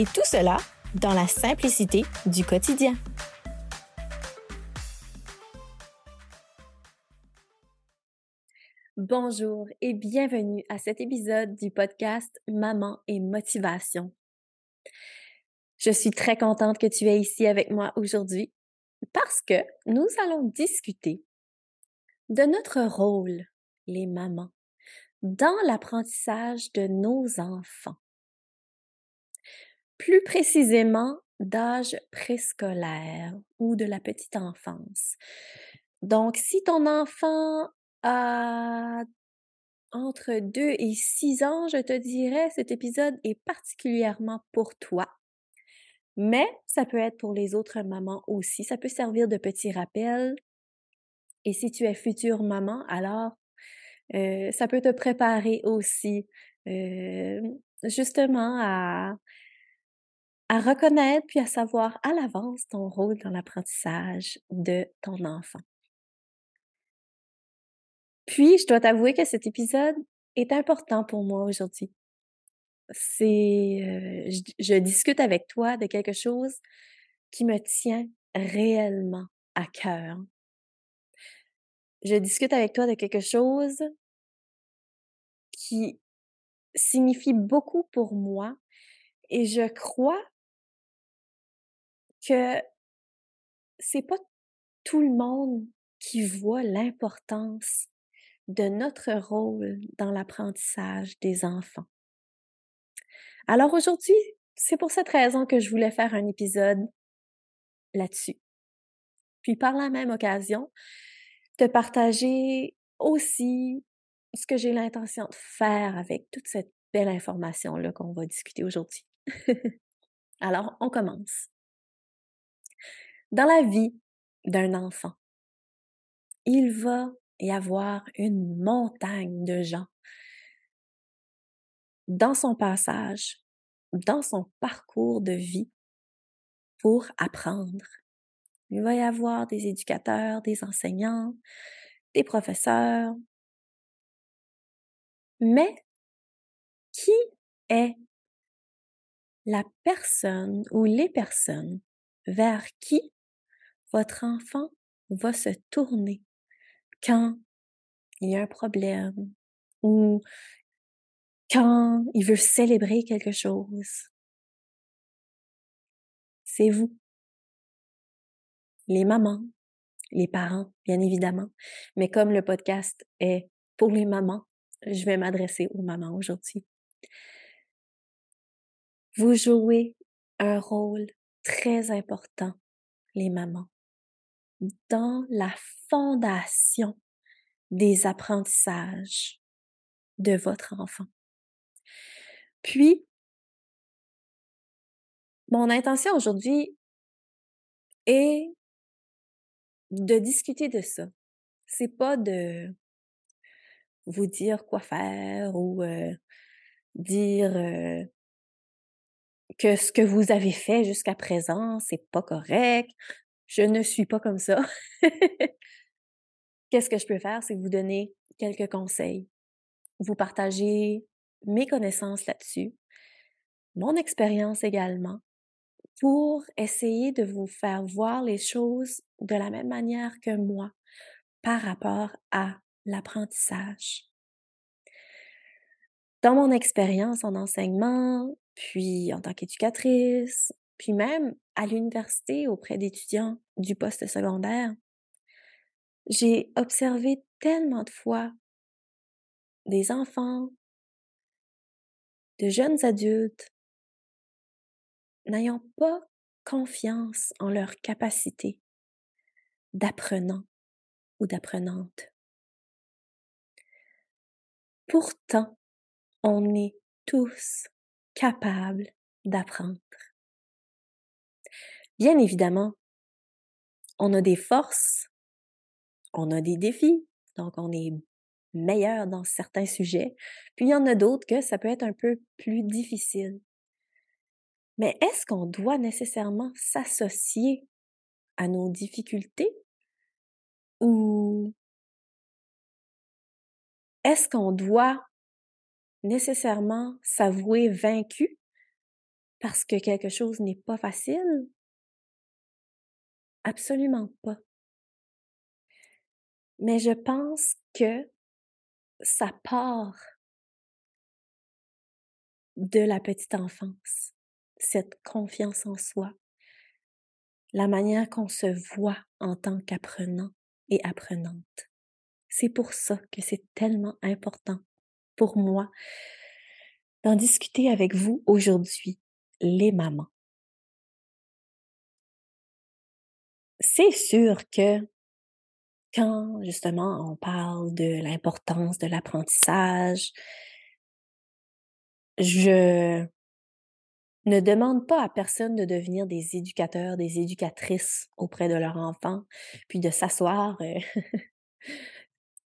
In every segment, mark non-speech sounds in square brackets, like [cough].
Et tout cela dans la simplicité du quotidien. Bonjour et bienvenue à cet épisode du podcast Maman et Motivation. Je suis très contente que tu es ici avec moi aujourd'hui parce que nous allons discuter de notre rôle, les mamans, dans l'apprentissage de nos enfants plus précisément d'âge préscolaire ou de la petite enfance. Donc, si ton enfant a entre 2 et 6 ans, je te dirais, cet épisode est particulièrement pour toi. Mais ça peut être pour les autres mamans aussi. Ça peut servir de petit rappel. Et si tu es future maman, alors euh, ça peut te préparer aussi euh, justement à, à reconnaître puis à savoir à l'avance ton rôle dans l'apprentissage de ton enfant. Puis, je dois t'avouer que cet épisode est important pour moi aujourd'hui. C'est, euh, je, discute avec toi de quelque chose qui me tient réellement à cœur. Je discute avec toi de quelque chose qui signifie beaucoup pour moi et je crois que c'est pas tout le monde qui voit l'importance de notre rôle dans l'apprentissage des enfants. Alors aujourd'hui, c'est pour cette raison que je voulais faire un épisode là-dessus. Puis par la même occasion, te partager aussi ce que j'ai l'intention de faire avec toute cette belle information-là qu'on va discuter aujourd'hui. [laughs] Alors, on commence. Dans la vie d'un enfant, il va y avoir une montagne de gens dans son passage, dans son parcours de vie pour apprendre. Il va y avoir des éducateurs, des enseignants, des professeurs. Mais qui est la personne ou les personnes vers qui votre enfant va se tourner quand il y a un problème ou quand il veut célébrer quelque chose. C'est vous. Les mamans, les parents, bien évidemment. Mais comme le podcast est pour les mamans, je vais m'adresser aux mamans aujourd'hui. Vous jouez un rôle très important, les mamans dans la fondation des apprentissages de votre enfant. Puis, mon intention aujourd'hui est de discuter de ça. C'est pas de vous dire quoi faire ou euh, dire euh, que ce que vous avez fait jusqu'à présent, c'est pas correct. Je ne suis pas comme ça. Qu'est-ce que je peux faire? C'est vous donner quelques conseils, vous partager mes connaissances là-dessus, mon expérience également, pour essayer de vous faire voir les choses de la même manière que moi par rapport à l'apprentissage. Dans mon expérience en enseignement, puis en tant qu'éducatrice, puis même à l'université auprès d'étudiants du poste secondaire, j'ai observé tellement de fois des enfants, de jeunes adultes n'ayant pas confiance en leur capacité d'apprenant ou d'apprenante. Pourtant, on est tous capables d'apprendre. Bien évidemment, on a des forces, on a des défis, donc on est meilleur dans certains sujets, puis il y en a d'autres que ça peut être un peu plus difficile. Mais est-ce qu'on doit nécessairement s'associer à nos difficultés ou est-ce qu'on doit nécessairement s'avouer vaincu parce que quelque chose n'est pas facile? Absolument pas. Mais je pense que ça part de la petite enfance, cette confiance en soi, la manière qu'on se voit en tant qu'apprenant et apprenante. C'est pour ça que c'est tellement important pour moi d'en discuter avec vous aujourd'hui, les mamans. C'est sûr que quand justement on parle de l'importance de l'apprentissage, je ne demande pas à personne de devenir des éducateurs, des éducatrices auprès de leurs enfants, puis de s'asseoir euh, [laughs]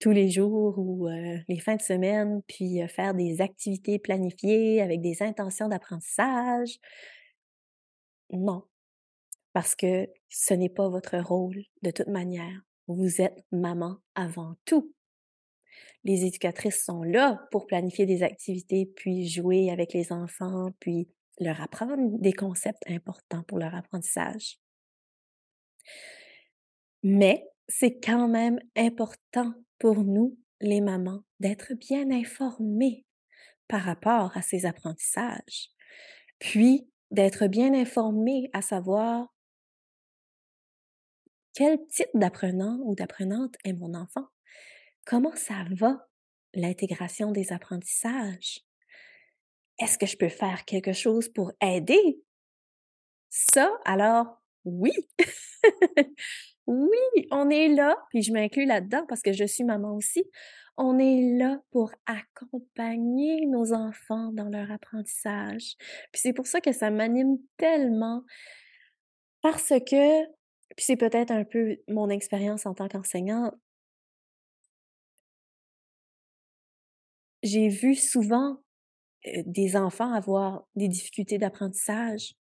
tous les jours ou euh, les fins de semaine, puis euh, faire des activités planifiées avec des intentions d'apprentissage. Non, parce que ce n'est pas votre rôle de toute manière. Vous êtes maman avant tout. Les éducatrices sont là pour planifier des activités, puis jouer avec les enfants, puis leur apprendre des concepts importants pour leur apprentissage. Mais c'est quand même important pour nous, les mamans, d'être bien informées par rapport à ces apprentissages, puis d'être bien informées à savoir quel type d'apprenant ou d'apprenante est mon enfant? Comment ça va, l'intégration des apprentissages? Est-ce que je peux faire quelque chose pour aider? Ça, alors, oui! [laughs] oui, on est là, puis je m'inclus là-dedans parce que je suis maman aussi. On est là pour accompagner nos enfants dans leur apprentissage. Puis c'est pour ça que ça m'anime tellement parce que puis c'est peut-être un peu mon expérience en tant qu'enseignante. J'ai vu souvent des enfants avoir des difficultés d'apprentissage.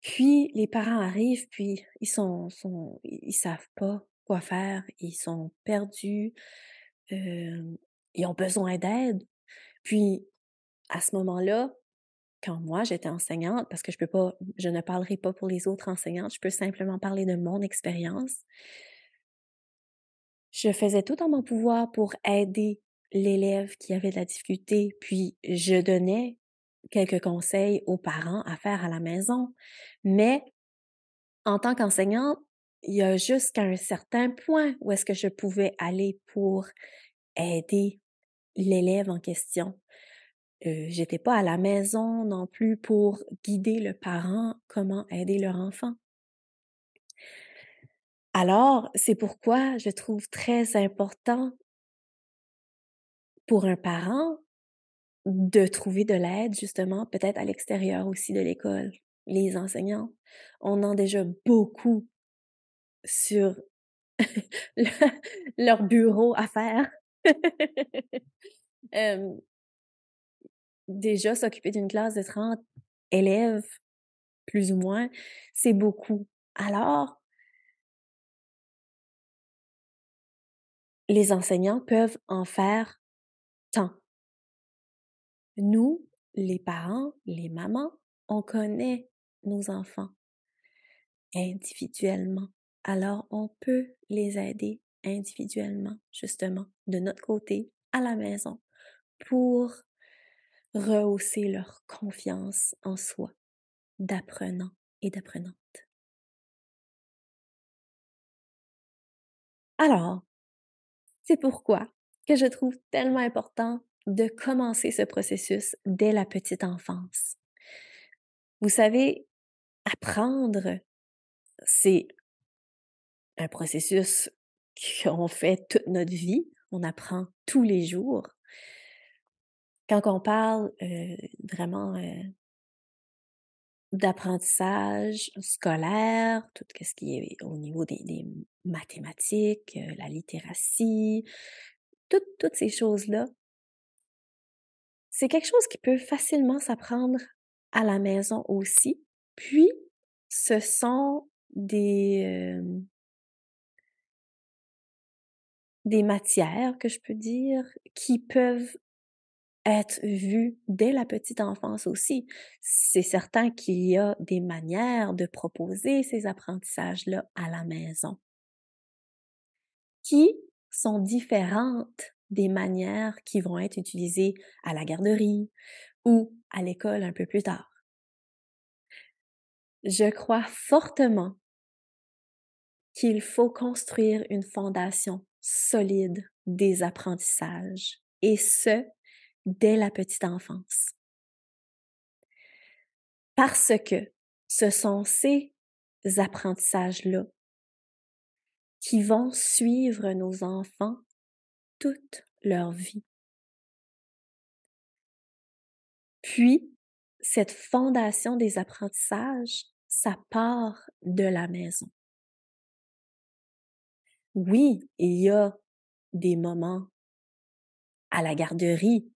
Puis les parents arrivent, puis ils sont ils savent pas quoi faire, ils sont perdus, ils ont besoin d'aide. Puis à ce moment-là, quand moi j'étais enseignante, parce que je ne parlerai pas pour les autres enseignantes, je peux simplement parler de mon expérience. Je faisais tout en mon pouvoir pour aider l'élève qui avait de la difficulté, puis je donnais quelques conseils aux parents à faire à la maison. Mais en tant qu'enseignante, il y a jusqu'à un certain point où est-ce que je pouvais aller pour aider l'élève en question. Euh, j'étais pas à la maison non plus pour guider le parent comment aider leur enfant. Alors, c'est pourquoi je trouve très important pour un parent de trouver de l'aide, justement, peut-être à l'extérieur aussi de l'école. Les enseignants, on en déjà beaucoup sur [laughs] leur bureau à faire. [laughs] déjà, s'occuper d'une classe de 30 élèves, plus ou moins, c'est beaucoup. Alors, les enseignants peuvent en faire tant. Nous, les parents, les mamans, on connaît nos enfants individuellement. Alors, on peut les aider individuellement, justement, de notre côté, à la maison, pour rehausser leur confiance en soi d'apprenant et d'apprenante. Alors, c'est pourquoi que je trouve tellement important de commencer ce processus dès la petite enfance. Vous savez, apprendre, c'est un processus qu'on fait toute notre vie. On apprend tous les jours. Quand on parle vraiment d'apprentissage scolaire, tout ce qui est au niveau des, mathématiques, euh, la littératie, toutes ces choses-là, c'est quelque chose qui peut facilement s'apprendre à la maison aussi. Puis, ce sont des, euh, des matières, que je peux dire, qui peuvent être vues dès la petite enfance aussi. C'est certain qu'il y a des manières de proposer ces apprentissages-là à la maison qui sont différentes des manières qui vont être utilisées à la garderie ou à l'école un peu plus tard? Je crois fortement qu'il faut construire une fondation solide des apprentissages, et ce, dès la petite enfance. Parce que ce sont ces apprentissages-là qui vont suivre nos enfants toute leur vie. Puis, cette fondation des apprentissages, ça part de la maison. Oui, il y a des moments à la garderie.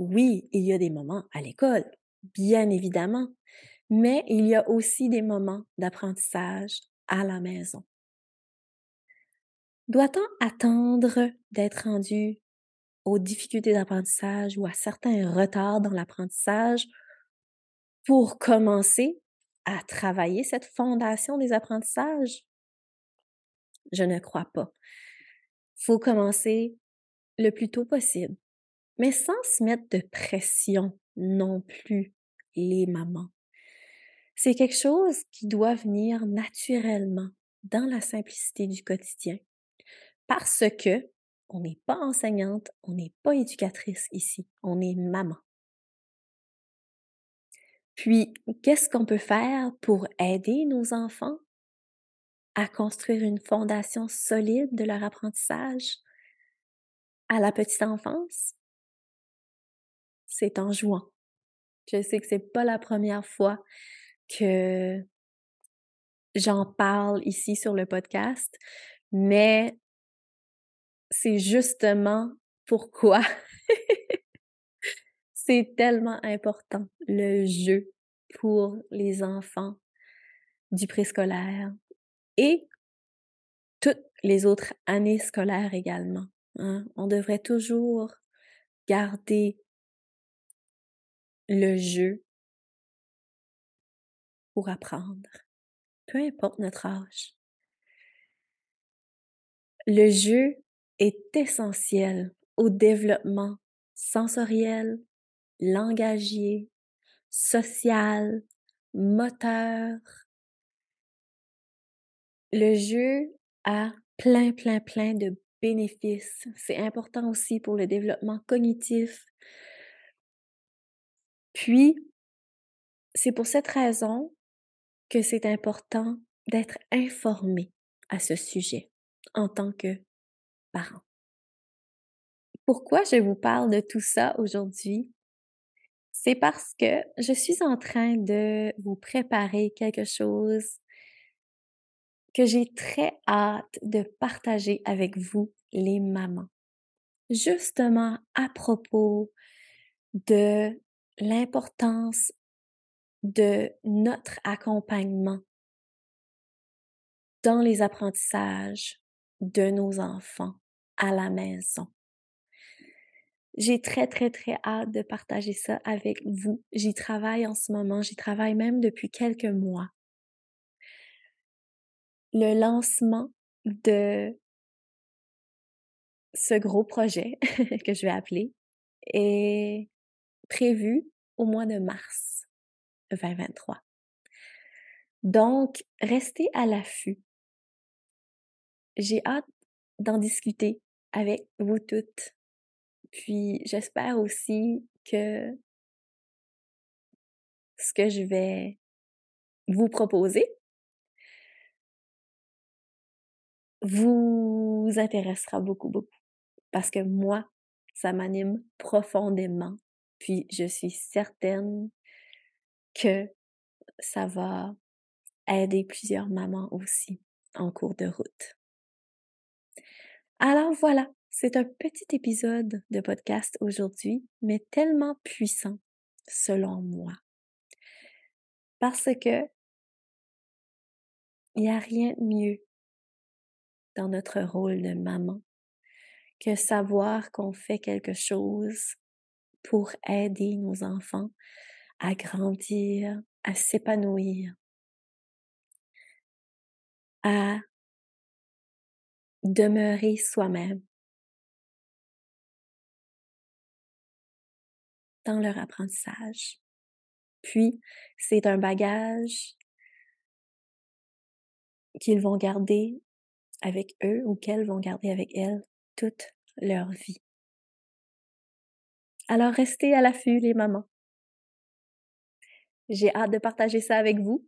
Oui, il y a des moments à l'école, bien évidemment. Mais il y a aussi des moments d'apprentissage à la maison. Doit-on attendre d'être rendu aux difficultés d'apprentissage ou à certains retards dans l'apprentissage pour commencer à travailler cette fondation des apprentissages? Je ne crois pas. Faut commencer le plus tôt possible, mais sans se mettre de pression non plus, les mamans. C'est quelque chose qui doit venir naturellement dans la simplicité du quotidien. Parce que on n'est pas enseignante, on n'est pas éducatrice ici, on est maman. Puis, qu'est-ce qu'on peut faire pour aider nos enfants? À construire une fondation solide de leur apprentissage? À la petite enfance? C'est en jouant. Je sais que c'est pas la première fois que j'en parle ici sur le podcast, mais c'est justement pourquoi [laughs] c'est tellement important le jeu pour les enfants du préscolaire, et toutes les autres années scolaires également. Hein. On devrait toujours garder le jeu pour apprendre, peu importe notre âge. Le jeu est essentiel au développement sensoriel, langagier, social, moteur, le jeu a plein, plein, plein de bénéfices. C'est important aussi pour le développement cognitif. Puis, c'est pour cette raison que c'est important d'être informé à ce sujet en tant que parent. Pourquoi je vous parle de tout ça aujourd'hui? C'est parce que je suis en train de vous préparer quelque chose que j'ai très hâte de partager avec vous, les mamans. Justement à propos de l'importance de notre accompagnement dans les apprentissages de nos enfants à la maison. J'ai très, très, très hâte de partager ça avec vous. J'y travaille en ce moment, j'y travaille même depuis quelques mois le lancement de ce gros projet [laughs] que je vais appeler est prévu au mois de mars 2023. Donc, restez à l'affût. J'ai hâte d'en discuter avec vous toutes. Puis, j'espère aussi que ce que je vais vous proposer vous intéressera beaucoup, beaucoup. Parce que moi, ça m'anime profondément. Puis je suis certaine que ça va aider plusieurs mamans aussi en cours de route. Alors voilà, c'est un petit épisode de podcast aujourd'hui, mais tellement puissant selon moi. Parce que il n'y a rien de mieux dans notre rôle de maman que savoir qu'on fait quelque chose pour aider nos enfants à grandir, à s'épanouir, à demeurer soi-même dans leur apprentissage. Puis, c'est un bagage qu'ils vont garder avec eux ou qu'elles vont garder avec elles toute leur vie. Alors restez à l'affût les mamans. J'ai hâte de partager ça avec vous.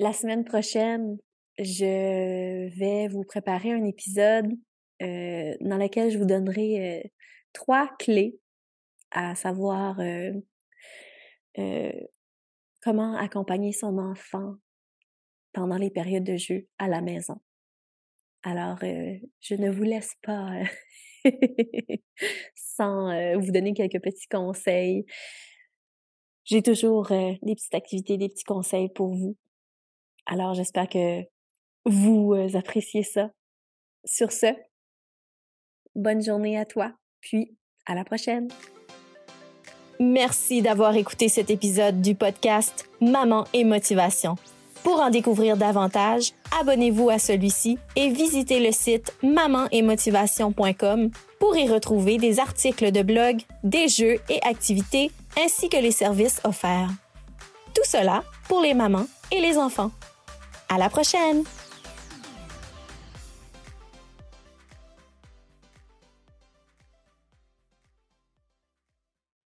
La semaine prochaine, je vais vous préparer un épisode euh, dans lequel je vous donnerai euh, trois clés à savoir euh, comment accompagner son enfant pendant les périodes de jeu à la maison. Alors, je ne vous laisse pas [laughs] sans vous donner quelques petits conseils. J'ai toujours des petites activités, des petits conseils pour vous. Alors, j'espère que vous appréciez ça. Sur ce, bonne journée à toi, puis à la prochaine. Merci d'avoir écouté cet épisode du podcast Maman et Motivation. Pour en découvrir davantage, abonnez-vous à celui-ci et visitez le site mamanetmotivation.com pour y retrouver des articles de blog, des jeux et activités ainsi que les services offerts. Tout cela pour les mamans et les enfants. À la prochaine!